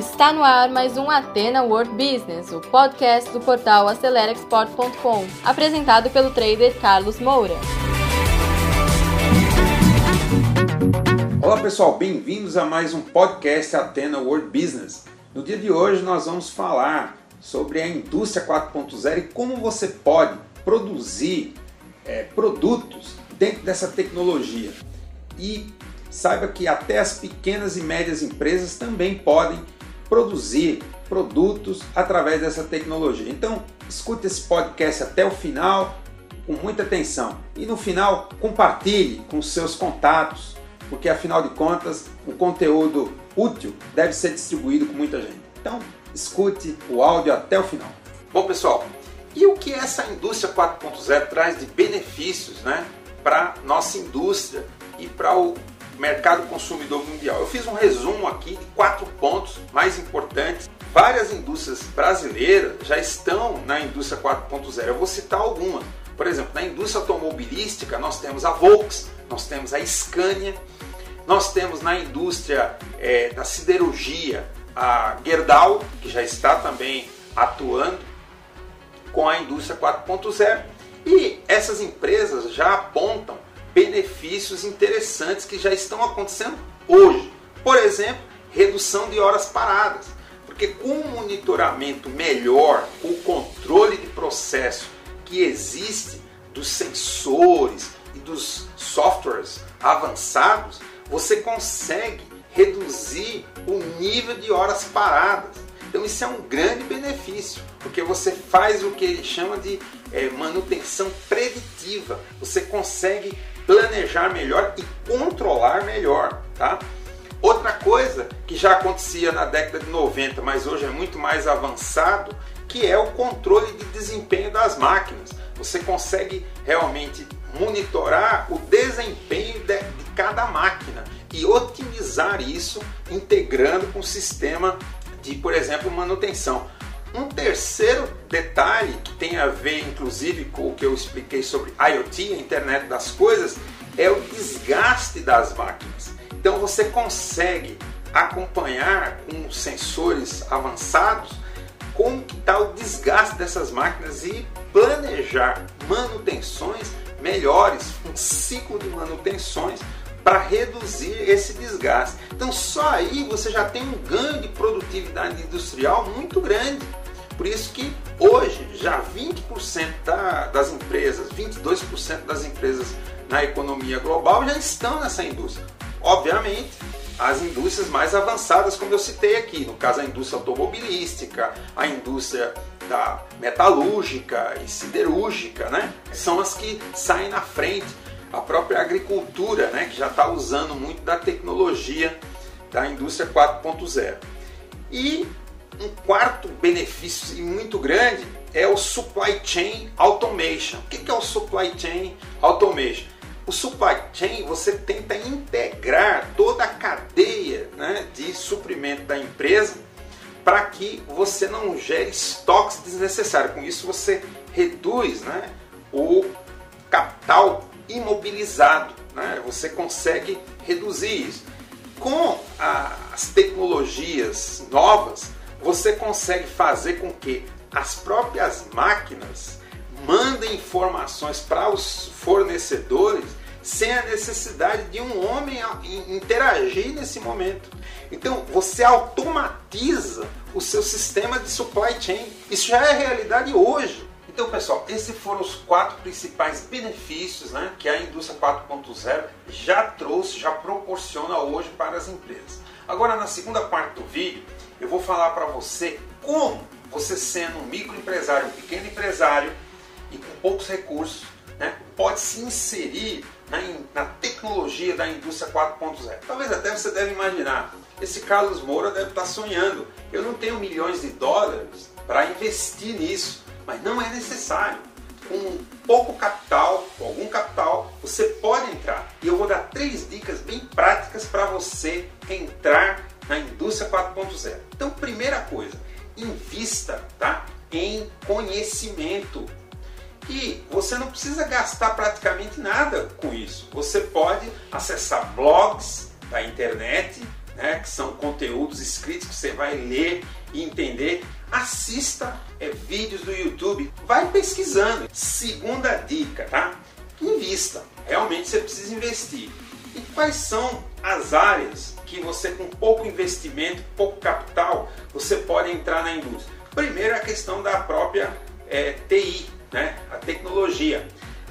Está no ar mais um Atena World Business, o podcast do portal AceleraExport.com, apresentado pelo trader Carlos Moura. Olá pessoal, bem-vindos a mais um podcast Atena World Business. No dia de hoje nós vamos falar sobre a indústria 4.0 e como você pode produzir é, produtos dentro dessa tecnologia. E saiba que até as pequenas e médias empresas também podem produzir produtos através dessa tecnologia. Então, escute esse podcast até o final com muita atenção e no final compartilhe com seus contatos, porque afinal de contas, um conteúdo útil deve ser distribuído com muita gente. Então, escute o áudio até o final. Bom, pessoal, e o que essa indústria 4.0 traz de benefícios, né, para nossa indústria e para o mercado consumidor mundial. Eu fiz um resumo aqui de quatro pontos mais importantes. Várias indústrias brasileiras já estão na indústria 4.0. Eu vou citar algumas. Por exemplo, na indústria automobilística, nós temos a Volks, nós temos a Scania, nós temos na indústria é, da siderurgia a Gerdau, que já está também atuando com a indústria 4.0. E essas empresas já apontam benefícios interessantes que já estão acontecendo hoje. Por exemplo, redução de horas paradas. Porque com um monitoramento melhor, o controle de processo que existe dos sensores e dos softwares avançados, você consegue reduzir o nível de horas paradas. Então isso é um grande benefício, porque você faz o que ele chama de é, manutenção preditiva. Você consegue planejar melhor e controlar melhor, tá? Outra coisa que já acontecia na década de 90, mas hoje é muito mais avançado, que é o controle de desempenho das máquinas. Você consegue realmente monitorar o desempenho de, de cada máquina e otimizar isso integrando com o sistema de, por exemplo, manutenção. Um terceiro detalhe que tem a ver, inclusive, com o que eu expliquei sobre IoT, a internet das coisas, é o desgaste das máquinas. Então você consegue acompanhar com sensores avançados como está o desgaste dessas máquinas e planejar manutenções melhores, um ciclo de manutenções para reduzir esse desgaste. Então só aí você já tem um ganho de produtividade industrial muito grande. Por isso que hoje já 20% da, das empresas, 22% das empresas na economia global já estão nessa indústria. Obviamente, as indústrias mais avançadas, como eu citei aqui, no caso a indústria automobilística, a indústria da metalúrgica e siderúrgica, né? São as que saem na frente. A própria agricultura, né, que já está usando muito da tecnologia da indústria 4.0. E um quarto benefício muito grande é o supply chain automation. O que é o supply chain automation? O supply chain você tenta integrar toda a cadeia né, de suprimento da empresa para que você não gere estoques desnecessários. Com isso você reduz né, o capital imobilizado. Né? Você consegue reduzir isso. Com as tecnologias novas, você consegue fazer com que as próprias máquinas mandem informações para os fornecedores sem a necessidade de um homem interagir nesse momento. Então você automatiza o seu sistema de supply chain. Isso já é realidade hoje. Então, pessoal, esses foram os quatro principais benefícios né, que a indústria 4.0 já trouxe, já proporciona hoje para as empresas. Agora, na segunda parte do vídeo, eu vou falar para você como você sendo um microempresário, um pequeno empresário e com poucos recursos, né, pode se inserir na, na tecnologia da indústria 4.0. Talvez até você deve imaginar, esse Carlos Moura deve estar sonhando. Eu não tenho milhões de dólares para investir nisso, mas não é necessário. Com pouco capital, com algum capital, você pode entrar. E eu vou dar três dicas bem práticas para você entrar na indústria 4.0. Então, primeira coisa, invista tá, em conhecimento. E você não precisa gastar praticamente nada com isso. Você pode acessar blogs da internet, né, que são conteúdos escritos que você vai ler e entender. Assista é, vídeos do YouTube, vai pesquisando. Segunda dica, tá? Invista. Realmente você precisa investir. E quais são as áreas que você com pouco investimento, pouco capital, você pode entrar na indústria? Primeiro a questão da própria é, TI, né? a tecnologia.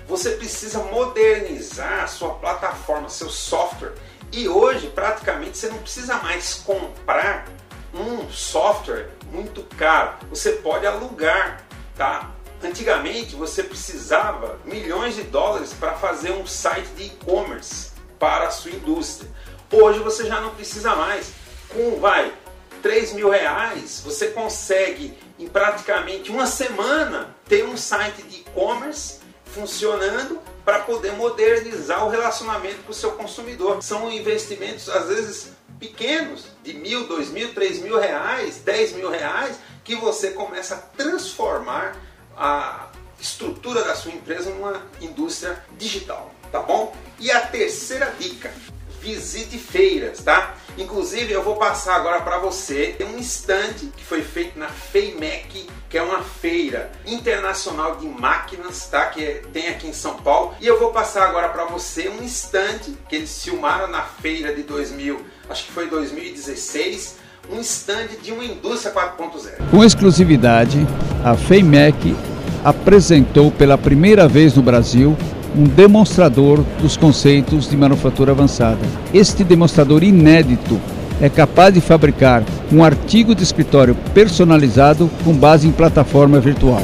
Você precisa modernizar a sua plataforma, seu software. E hoje praticamente você não precisa mais comprar um software muito caro. Você pode alugar, tá? Antigamente você precisava milhões de dólares para fazer um site de e-commerce para a sua indústria. Hoje você já não precisa mais. Com vai 3 mil reais, você consegue em praticamente uma semana ter um site de e-commerce funcionando para poder modernizar o relacionamento com o seu consumidor. São investimentos às vezes pequenos, de mil, dois mil, três mil reais, dez mil reais, que você começa a transformar a estrutura da sua empresa numa indústria digital, tá bom? E a terceira dica, visite feiras, tá? Inclusive eu vou passar agora para você um stand que foi feito na FEIMEC, que é uma feira internacional de máquinas, tá? Que tem aqui em São Paulo. E eu vou passar agora para você um stand que eles filmaram na feira de 2000, acho que foi 2016 um stand de uma indústria 4.0. Com exclusividade, a FEIMEC apresentou pela primeira vez no Brasil um demonstrador dos conceitos de manufatura avançada. Este demonstrador inédito é capaz de fabricar um artigo de escritório personalizado com base em plataforma virtual.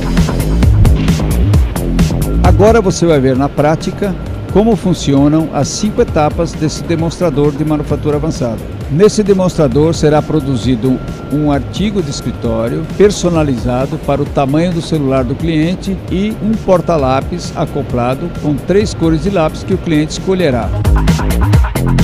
Agora você vai ver na prática como funcionam as cinco etapas desse demonstrador de manufatura avançada. Nesse demonstrador será produzido um artigo de escritório personalizado para o tamanho do celular do cliente e um porta-lápis acoplado com três cores de lápis que o cliente escolherá.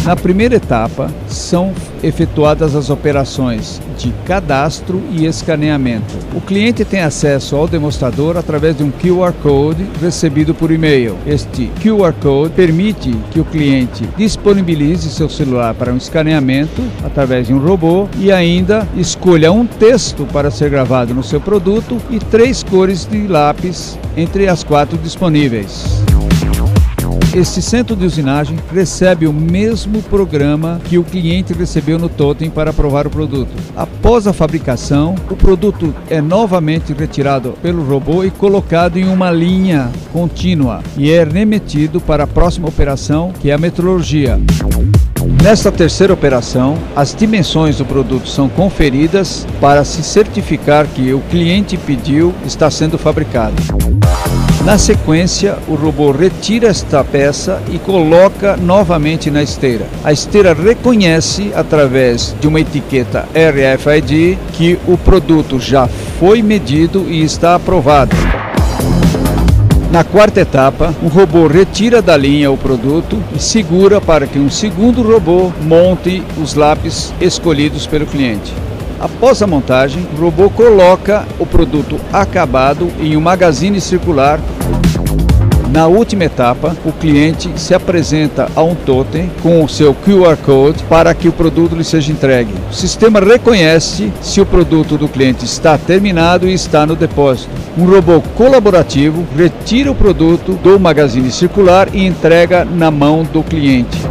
Na primeira etapa, são efetuadas as operações de cadastro e escaneamento. O cliente tem acesso ao demonstrador através de um QR Code recebido por e-mail. Este QR Code permite que o cliente disponibilize seu celular para um escaneamento através de um robô e ainda escolha um texto para ser gravado no seu produto e três cores de lápis entre as quatro disponíveis. Este centro de usinagem recebe o mesmo programa que o cliente recebeu no totem para aprovar o produto. Após a fabricação, o produto é novamente retirado pelo robô e colocado em uma linha contínua e é remetido para a próxima operação, que é a metrologia. Nesta terceira operação, as dimensões do produto são conferidas para se certificar que o cliente pediu está sendo fabricado. Na sequência, o robô retira esta peça e coloca novamente na esteira. A esteira reconhece, através de uma etiqueta RFID, que o produto já foi medido e está aprovado. Na quarta etapa, o robô retira da linha o produto e segura para que um segundo robô monte os lápis escolhidos pelo cliente. Após a montagem, o robô coloca o produto acabado em um magazine circular. Na última etapa, o cliente se apresenta a um totem com o seu QR Code para que o produto lhe seja entregue. O sistema reconhece se o produto do cliente está terminado e está no depósito. Um robô colaborativo retira o produto do magazine circular e entrega na mão do cliente.